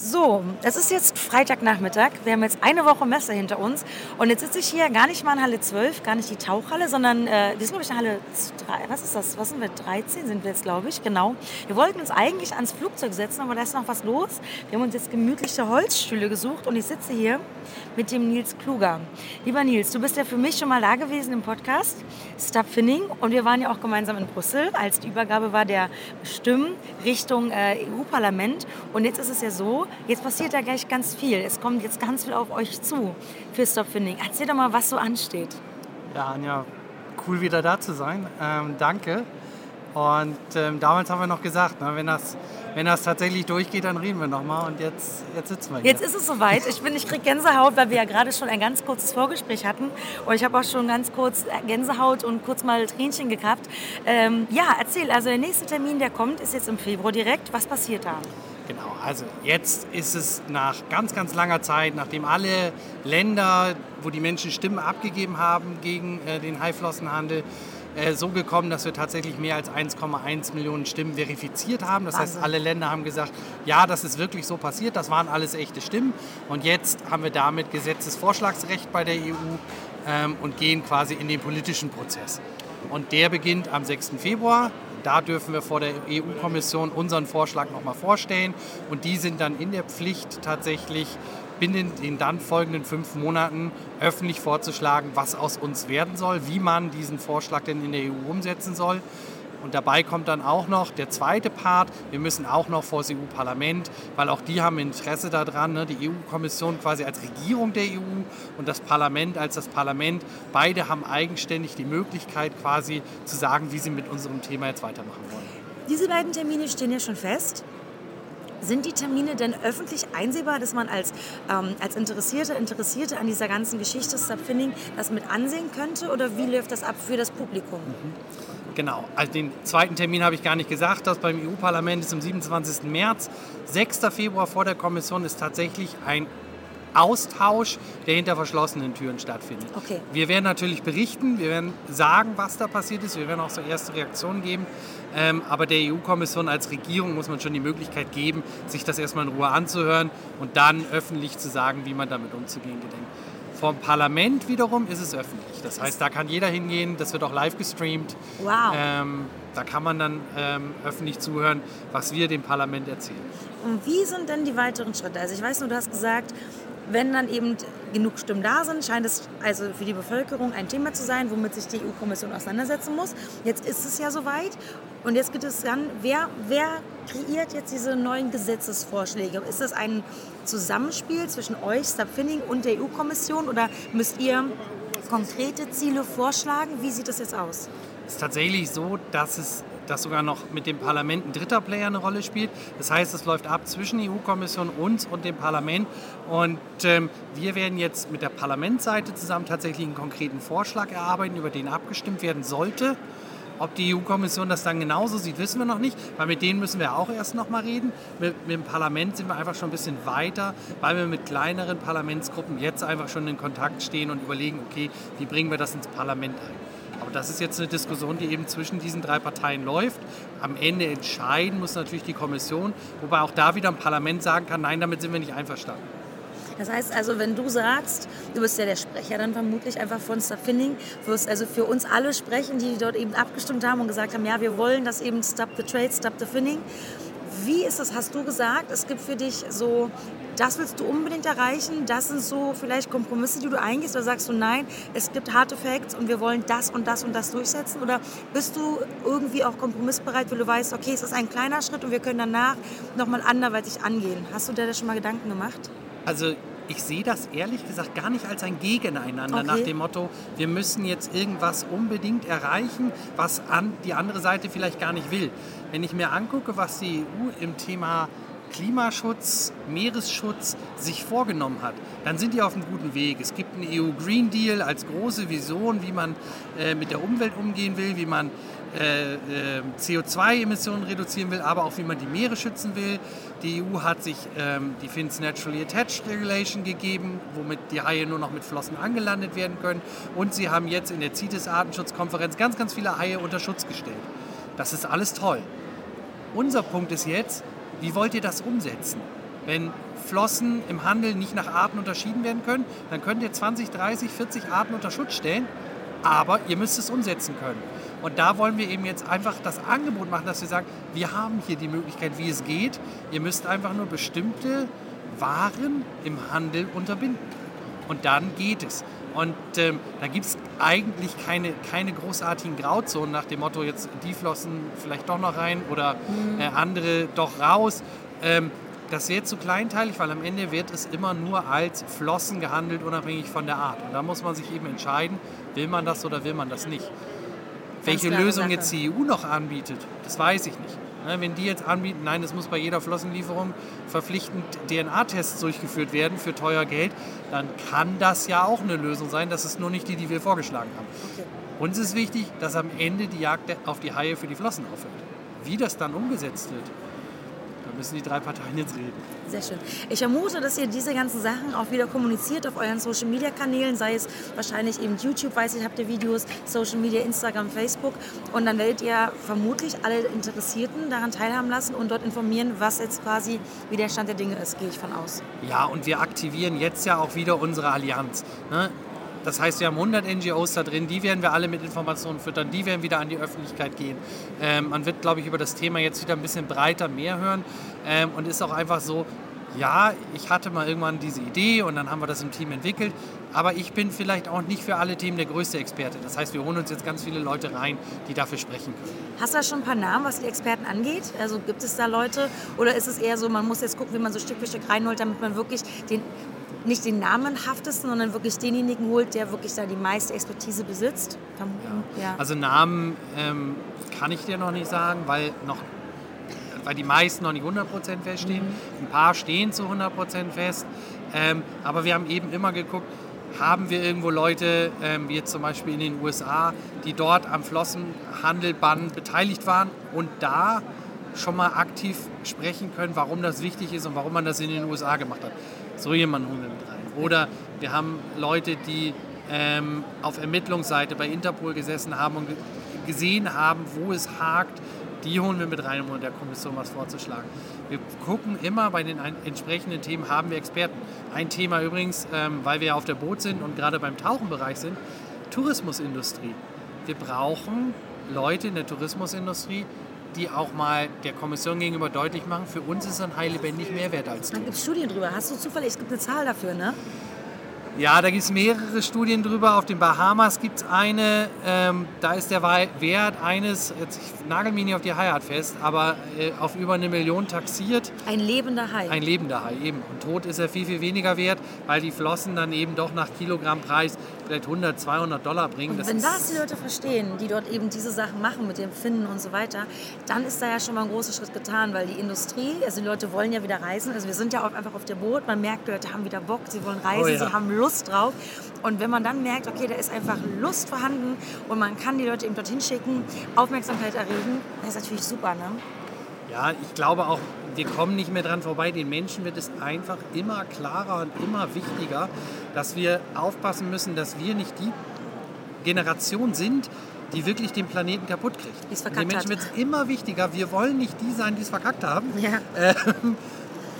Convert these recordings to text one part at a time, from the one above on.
So, es ist jetzt Freitagnachmittag. Wir haben jetzt eine Woche Messe hinter uns. Und jetzt sitze ich hier gar nicht mal in Halle 12, gar nicht die Tauchhalle, sondern äh, wir sind, glaube ich, in Halle 3. Was ist das? Was sind wir? 13 sind wir jetzt, glaube ich. Genau. Wir wollten uns eigentlich ans Flugzeug setzen, aber da ist noch was los. Wir haben uns jetzt gemütliche Holzstühle gesucht und ich sitze hier mit dem Nils Kluger. Lieber Nils, du bist ja für mich schon mal da gewesen im Podcast Stop Finning und wir waren ja auch gemeinsam in Brüssel, als die Übergabe war der Stimmen Richtung äh, EU-Parlament. Und jetzt ist es ja so, jetzt passiert da gleich ganz viel. Es kommt jetzt ganz viel auf euch zu für Stop Finning. Erzähl doch mal, was so ansteht. Ja, Anja, cool wieder da zu sein. Ähm, danke. Und ähm, damals haben wir noch gesagt, ne, wenn, das, wenn das tatsächlich durchgeht, dann reden wir nochmal. Und jetzt, jetzt sitzen wir hier. Jetzt ist es soweit. Ich, ich kriege Gänsehaut, weil wir ja gerade schon ein ganz kurzes Vorgespräch hatten. Und ich habe auch schon ganz kurz Gänsehaut und kurz mal Tränchen gehabt. Ähm, ja, erzähl. Also der nächste Termin, der kommt, ist jetzt im Februar direkt. Was passiert da? Also jetzt ist es nach ganz, ganz langer Zeit, nachdem alle Länder, wo die Menschen Stimmen abgegeben haben gegen äh, den Haiflossenhandel, äh, so gekommen, dass wir tatsächlich mehr als 1,1 Millionen Stimmen verifiziert haben. Das Wahnsinn. heißt, alle Länder haben gesagt, ja, das ist wirklich so passiert, das waren alles echte Stimmen. Und jetzt haben wir damit Gesetzesvorschlagsrecht bei der EU ähm, und gehen quasi in den politischen Prozess. Und der beginnt am 6. Februar. Da dürfen wir vor der EU-Kommission unseren Vorschlag nochmal vorstellen. Und die sind dann in der Pflicht tatsächlich binnen den dann folgenden fünf Monaten öffentlich vorzuschlagen, was aus uns werden soll, wie man diesen Vorschlag denn in der EU umsetzen soll. Und dabei kommt dann auch noch der zweite Part. Wir müssen auch noch vor das EU-Parlament, weil auch die haben Interesse daran. Ne? Die EU-Kommission quasi als Regierung der EU und das Parlament als das Parlament. Beide haben eigenständig die Möglichkeit quasi zu sagen, wie sie mit unserem Thema jetzt weitermachen wollen. Diese beiden Termine stehen ja schon fest. Sind die Termine denn öffentlich einsehbar, dass man als, ähm, als Interessierte, Interessierte an dieser ganzen Geschichte Subfinning das mit ansehen könnte? Oder wie läuft das ab für das Publikum? Mhm. Genau, also den zweiten Termin habe ich gar nicht gesagt. Das beim EU-Parlament ist am 27. März. 6. Februar vor der Kommission ist tatsächlich ein Austausch, der hinter verschlossenen Türen stattfindet. Okay. Wir werden natürlich berichten, wir werden sagen, was da passiert ist, wir werden auch so erste Reaktionen geben. Ähm, aber der EU-Kommission als Regierung muss man schon die Möglichkeit geben, sich das erstmal in Ruhe anzuhören und dann öffentlich zu sagen, wie man damit umzugehen gedenkt. Vom Parlament wiederum ist es öffentlich. Das heißt, da kann jeder hingehen, das wird auch live gestreamt. Wow. Ähm, da kann man dann ähm, öffentlich zuhören, was wir dem Parlament erzählen. Und wie sind denn die weiteren Schritte? Also ich weiß nur, du hast gesagt, wenn dann eben genug Stimmen da sind, scheint es also für die Bevölkerung ein Thema zu sein, womit sich die EU-Kommission auseinandersetzen muss. Jetzt ist es ja soweit und jetzt geht es dann, wer, wer kreiert jetzt diese neuen Gesetzesvorschläge? Ist das ein Zusammenspiel zwischen euch, Subfinning und der EU-Kommission oder müsst ihr konkrete Ziele vorschlagen? Wie sieht das jetzt aus? Es ist tatsächlich so, dass es dass sogar noch mit dem Parlament ein dritter Player eine Rolle spielt. Das heißt, es läuft ab zwischen EU-Kommission, uns und dem Parlament. Und ähm, wir werden jetzt mit der Parlamentsseite zusammen tatsächlich einen konkreten Vorschlag erarbeiten, über den abgestimmt werden sollte. Ob die EU-Kommission das dann genauso sieht, wissen wir noch nicht, weil mit denen müssen wir auch erst noch mal reden. Mit, mit, dem Parlament sind wir einfach schon ein bisschen weiter, weil wir mit kleineren Parlamentsgruppen jetzt einfach schon in Kontakt stehen und überlegen, okay, wie bringen wir das ins Parlament ein. Aber das ist jetzt eine Diskussion, die eben zwischen diesen drei Parteien läuft. Am Ende entscheiden muss natürlich die Kommission, wobei auch da wieder ein Parlament sagen kann, nein, damit sind wir nicht einverstanden. Das heißt also, wenn du sagst, du bist ja der Sprecher dann vermutlich einfach von Staffinning, wirst also für uns alle sprechen, die dort eben abgestimmt haben und gesagt haben, ja, wir wollen das eben Stop the Trade, Stop the Finning. Wie ist das, hast du gesagt, es gibt für dich so das willst du unbedingt erreichen, das sind so vielleicht Kompromisse, die du eingehst, oder sagst du, nein, es gibt harte Facts und wir wollen das und das und das durchsetzen? Oder bist du irgendwie auch kompromissbereit, weil du weißt, okay, es ist ein kleiner Schritt und wir können danach nochmal anderweitig angehen? Hast du dir da schon mal Gedanken gemacht? Also ich sehe das ehrlich gesagt gar nicht als ein Gegeneinander okay. nach dem Motto, wir müssen jetzt irgendwas unbedingt erreichen, was an die andere Seite vielleicht gar nicht will. Wenn ich mir angucke, was die EU im Thema Klimaschutz, Meeresschutz sich vorgenommen hat, dann sind die auf einem guten Weg. Es gibt einen EU Green Deal als große Vision, wie man äh, mit der Umwelt umgehen will, wie man äh, äh, CO2-Emissionen reduzieren will, aber auch wie man die Meere schützen will. Die EU hat sich ähm, die Fins Naturally Attached Regulation gegeben, womit die Haie nur noch mit Flossen angelandet werden können. Und sie haben jetzt in der CITES-Artenschutzkonferenz ganz, ganz viele Haie unter Schutz gestellt. Das ist alles toll. Unser Punkt ist jetzt, wie wollt ihr das umsetzen? Wenn Flossen im Handel nicht nach Arten unterschieden werden können, dann könnt ihr 20, 30, 40 Arten unter Schutz stellen, aber ihr müsst es umsetzen können. Und da wollen wir eben jetzt einfach das Angebot machen, dass wir sagen, wir haben hier die Möglichkeit, wie es geht. Ihr müsst einfach nur bestimmte Waren im Handel unterbinden. Und dann geht es. Und ähm, da gibt es eigentlich keine, keine großartigen Grauzonen nach dem Motto, jetzt die flossen vielleicht doch noch rein oder äh, andere doch raus. Ähm, das wird zu kleinteilig, weil am Ende wird es immer nur als Flossen gehandelt, unabhängig von der Art. Und da muss man sich eben entscheiden, will man das oder will man das nicht. Welche Lösung jetzt die EU noch anbietet, das weiß ich nicht. Ne, wenn die jetzt anbieten, nein, es muss bei jeder Flossenlieferung verpflichtend DNA-Tests durchgeführt werden für teuer Geld, dann kann das ja auch eine Lösung sein. Das ist nur nicht die, die wir vorgeschlagen haben. Okay. Uns ist wichtig, dass am Ende die Jagd auf die Haie für die Flossen aufhört. Wie das dann umgesetzt wird, müssen die drei Parteien jetzt reden. Sehr schön. Ich vermute, dass ihr diese ganzen Sachen auch wieder kommuniziert auf euren Social Media Kanälen, sei es wahrscheinlich eben YouTube, weiß ich, habt ihr Videos, Social Media, Instagram, Facebook. Und dann werdet ihr vermutlich alle Interessierten daran teilhaben lassen und dort informieren, was jetzt quasi wie der Stand der Dinge ist, gehe ich von aus. Ja, und wir aktivieren jetzt ja auch wieder unsere Allianz. Ne? Das heißt, wir haben 100 NGOs da drin, die werden wir alle mit Informationen füttern, die werden wieder an die Öffentlichkeit gehen. Ähm, man wird, glaube ich, über das Thema jetzt wieder ein bisschen breiter mehr hören ähm, und ist auch einfach so, ja, ich hatte mal irgendwann diese Idee und dann haben wir das im Team entwickelt, aber ich bin vielleicht auch nicht für alle Themen der größte Experte. Das heißt, wir holen uns jetzt ganz viele Leute rein, die dafür sprechen können. Hast du da schon ein paar Namen, was die Experten angeht? Also gibt es da Leute oder ist es eher so, man muss jetzt gucken, wie man so Stück für Stück reinholt, damit man wirklich den nicht den namenhaftesten, sondern wirklich denjenigen holt, der wirklich da die meiste Expertise besitzt. Ja. Ja. Also Namen ähm, kann ich dir noch nicht sagen, weil noch weil die meisten noch nicht 100% feststehen. Mhm. Ein paar stehen zu 100% fest. Ähm, aber wir haben eben immer geguckt, haben wir irgendwo Leute, ähm, wie jetzt zum Beispiel in den USA, die dort am Flossenhandelbann beteiligt waren und da schon mal aktiv sprechen können, warum das wichtig ist und warum man das in den USA gemacht hat. So jemanden holen wir mit rein. Oder wir haben Leute, die ähm, auf Ermittlungsseite bei Interpol gesessen haben und gesehen haben, wo es hakt. Die holen wir mit rein, um der Kommission was vorzuschlagen. Wir gucken immer bei den entsprechenden Themen, haben wir Experten. Ein Thema übrigens, ähm, weil wir auf der Boot sind und gerade beim Tauchenbereich sind, Tourismusindustrie. Wir brauchen Leute in der Tourismusindustrie, die auch mal der Kommission gegenüber deutlich machen, für uns ist ein Hai lebendig mehr wert als du. Da gibt es Studien drüber. Hast du zufällig, es gibt eine Zahl dafür, ne? Ja, da gibt es mehrere Studien drüber. Auf den Bahamas gibt es eine, ähm, da ist der Wert eines, jetzt ich nagel mich nicht auf die Haiart fest, aber äh, auf über eine Million taxiert. Ein lebender Hai. Ein lebender Hai, eben. Und tot ist er viel, viel weniger wert, weil die Flossen dann eben doch nach Kilogrammpreis vielleicht 100, 200 Dollar bringen. Und wenn das, das die Leute verstehen, die dort eben diese Sachen machen mit dem Finden und so weiter, dann ist da ja schon mal ein großer Schritt getan, weil die Industrie, also die Leute wollen ja wieder reisen. Also wir sind ja auch einfach auf der Boot, man merkt, die Leute haben wieder Bock, sie wollen reisen, oh ja. sie haben Lust drauf. Und wenn man dann merkt, okay, da ist einfach Lust vorhanden und man kann die Leute eben dorthin schicken, Aufmerksamkeit erregen, das ist natürlich super, ne? Ja, ich glaube auch, wir kommen nicht mehr dran vorbei. Den Menschen wird es einfach immer klarer und immer wichtiger, dass wir aufpassen müssen, dass wir nicht die Generation sind, die wirklich den Planeten kaputt kriegt. Den Menschen wird es immer wichtiger. Wir wollen nicht die sein, die es verkackt haben. Ja. Ähm,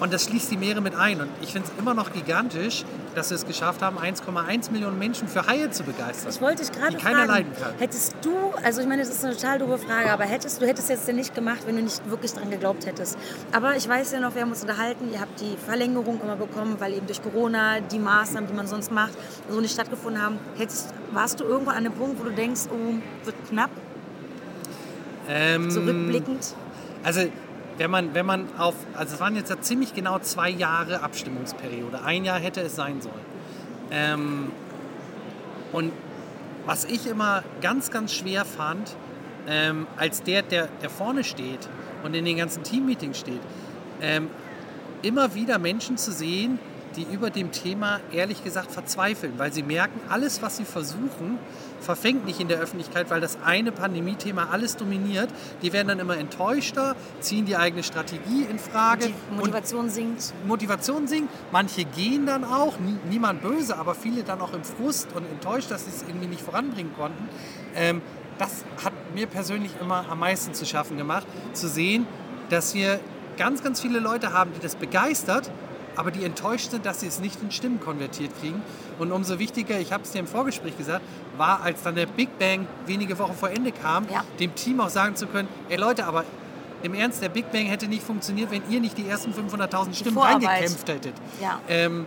und das schließt die Meere mit ein. Und ich finde es immer noch gigantisch, dass wir es geschafft haben, 1,1 Millionen Menschen für Haie zu begeistern. Ich wollte dich gerade fragen, keiner leiden kann. hättest du, also ich meine, das ist eine total doofe Frage, aber hättest du hättest jetzt nicht gemacht, wenn du nicht wirklich daran geglaubt hättest. Aber ich weiß ja noch, wir haben uns unterhalten, ihr habt die Verlängerung immer bekommen, weil eben durch Corona die Maßnahmen, die man sonst macht, so nicht stattgefunden haben. Hättest, warst du irgendwo an einem Punkt, wo du denkst, oh, wird knapp? Ähm, Zurückblickend? Also wenn man, wenn man auf, also es waren jetzt ja ziemlich genau zwei Jahre Abstimmungsperiode. Ein Jahr hätte es sein sollen. Ähm, und was ich immer ganz, ganz schwer fand, ähm, als der, der, der vorne steht und in den ganzen Teammeetings steht, ähm, immer wieder Menschen zu sehen, die über dem Thema ehrlich gesagt verzweifeln, weil sie merken, alles, was sie versuchen, verfängt nicht in der Öffentlichkeit, weil das eine Pandemie-Thema alles dominiert. Die werden dann immer enttäuschter, ziehen die eigene Strategie in Frage. Motivation sinkt. Motivation sinkt. Manche gehen dann auch, niemand böse, aber viele dann auch im Frust und enttäuscht, dass sie es irgendwie nicht voranbringen konnten. Ähm, das hat mir persönlich immer am meisten zu schaffen gemacht, zu sehen, dass wir ganz, ganz viele Leute haben, die das begeistert, aber die enttäuscht sind, dass sie es nicht in Stimmen konvertiert kriegen. Und umso wichtiger, ich habe es dir im Vorgespräch gesagt, war, als dann der Big Bang wenige Wochen vor Ende kam, ja. dem Team auch sagen zu können, ey Leute, aber im Ernst, der Big Bang hätte nicht funktioniert, wenn ihr nicht die ersten 500.000 Stimmen reingekämpft hättet. Ja. Ähm,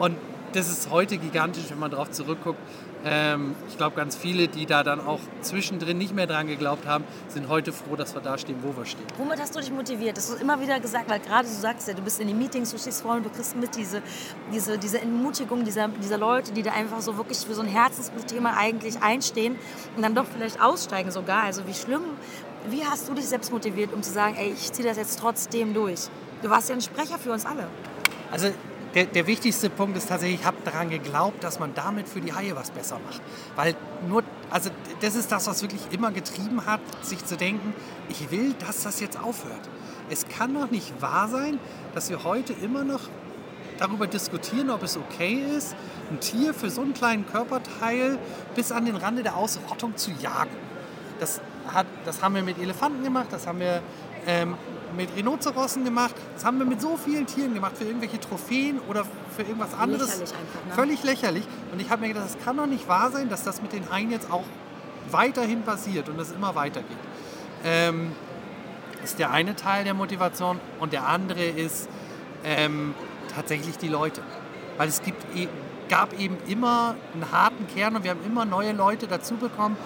und das ist heute gigantisch, wenn man darauf zurückguckt. Ähm, ich glaube, ganz viele, die da dann auch zwischendrin nicht mehr dran geglaubt haben, sind heute froh, dass wir da stehen, wo wir stehen. Womit hast du dich motiviert? Das hast du immer wieder gesagt, weil gerade du sagst ja, du bist in den Meetings, du stehst vorne, du kriegst mit diese, diese, diese Entmutigung dieser, dieser Leute, die da einfach so wirklich für so ein Herzensthema eigentlich einstehen und dann doch vielleicht aussteigen sogar. Also wie schlimm, wie hast du dich selbst motiviert, um zu sagen, ey, ich ziehe das jetzt trotzdem durch? Du warst ja ein Sprecher für uns alle. Also der, der wichtigste Punkt ist tatsächlich, ich habe daran geglaubt, dass man damit für die Haie was besser macht. Weil nur, also das ist das, was wirklich immer getrieben hat, sich zu denken, ich will, dass das jetzt aufhört. Es kann doch nicht wahr sein, dass wir heute immer noch darüber diskutieren, ob es okay ist, ein Tier für so einen kleinen Körperteil bis an den Rande der Ausrottung zu jagen. Das, hat, das haben wir mit Elefanten gemacht, das haben wir ähm, mit Rhinozerossen gemacht. Das haben wir mit so vielen Tieren gemacht, für irgendwelche Trophäen oder für irgendwas anderes. Lächerlich einfach, ne? Völlig lächerlich. Und ich habe mir gedacht, das kann doch nicht wahr sein, dass das mit den Haien jetzt auch weiterhin passiert und es immer weitergeht. Ähm, ist der eine Teil der Motivation und der andere ist ähm, tatsächlich die Leute. Weil es gibt, e, gab eben immer einen harten Kern und wir haben immer neue Leute dazu bekommen,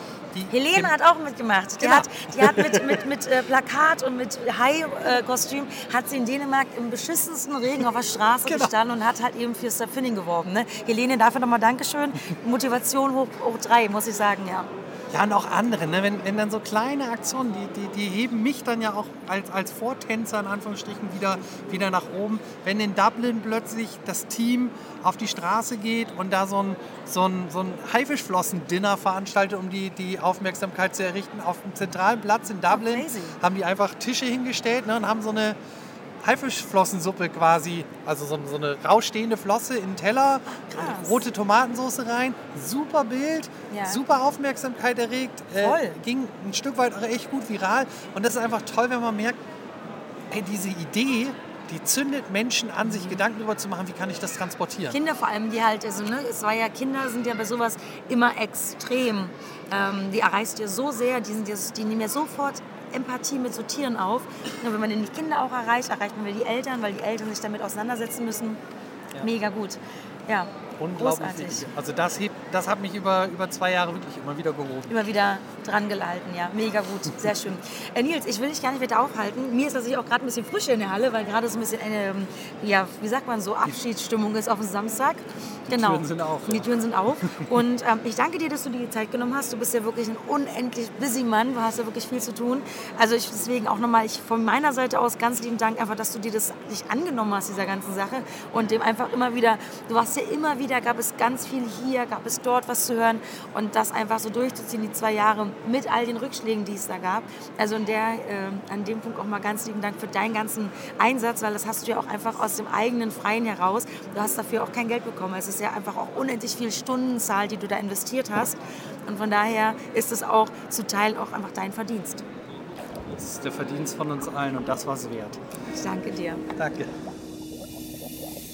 Helene hat auch mitgemacht. Die genau. hat, die hat mit, mit, mit äh, Plakat und mit Hai-Kostüm hat sie in Dänemark im beschissensten Regen auf der Straße genau. gestanden und hat halt eben für Surfinning geworben. Ne? Helene, dafür nochmal Dankeschön. Motivation hoch, hoch drei, muss ich sagen, ja. Ja, und auch andere. Ne? Wenn, wenn dann so kleine Aktionen, die, die, die heben mich dann ja auch als, als Vortänzer in Anführungsstrichen wieder, wieder nach oben. Wenn in Dublin plötzlich das Team auf die Straße geht und da so ein, so ein, so ein Haifischflossen-Dinner veranstaltet, um die, die Aufmerksamkeit zu errichten, auf dem zentralen Platz in Dublin, oh, haben die einfach Tische hingestellt ne? und haben so eine Haifischflossensuppe quasi, also so, so eine rausstehende Flosse in den Teller, Krass. rote Tomatensauce rein, super Bild, ja. super Aufmerksamkeit erregt, äh, ging ein Stück weit auch echt gut viral und das ist einfach toll, wenn man merkt, ey, diese Idee, die zündet Menschen an, sich Gedanken darüber zu machen, wie kann ich das transportieren. Kinder vor allem, die halt, also ne, es war ja, Kinder sind ja bei sowas immer extrem. Ähm, die erreichst du so sehr, die, sind, die nehmen ja sofort Empathie mit so Tieren auf. Und wenn man die Kinder auch erreicht, erreicht man die Eltern, weil die Eltern sich damit auseinandersetzen müssen. Ja. Mega gut. Ja. Unglaublich wichtig. Also das, hebt, das hat mich über, über zwei Jahre wirklich immer wieder gehoben. Immer wieder dran gehalten, ja. Mega gut, sehr schön. Äh, Nils, ich will dich gar nicht weiter aufhalten. Mir ist tatsächlich auch gerade ein bisschen frischer in der Halle, weil gerade so ein bisschen eine, ja, wie sagt man so, Abschiedsstimmung ist auf dem Samstag. Genau. Die Türen sind auf. Ja. Die Türen sind auf. Und ähm, ich danke dir, dass du dir die Zeit genommen hast. Du bist ja wirklich ein unendlich busy Mann. Du hast ja wirklich viel zu tun. Also ich deswegen auch nochmal ich von meiner Seite aus ganz lieben Dank einfach, dass du dir das nicht angenommen hast, dieser ganzen Sache. Und dem einfach immer wieder, du warst ja immer wieder, gab es ganz viel hier, gab es dort was zu hören. Und das einfach so durchzuziehen, die zwei Jahre mit all den Rückschlägen, die es da gab. Also in der, äh, an dem Punkt auch mal ganz lieben Dank für deinen ganzen Einsatz, weil das hast du ja auch einfach aus dem eigenen Freien heraus. Du hast dafür auch kein Geld bekommen. Es ist ja einfach auch unendlich viel Stundenzahl, die du da investiert hast. Und von daher ist es auch zu Teilen auch einfach dein Verdienst. Das ist der Verdienst von uns allen und das war es wert. Ich danke dir. Danke.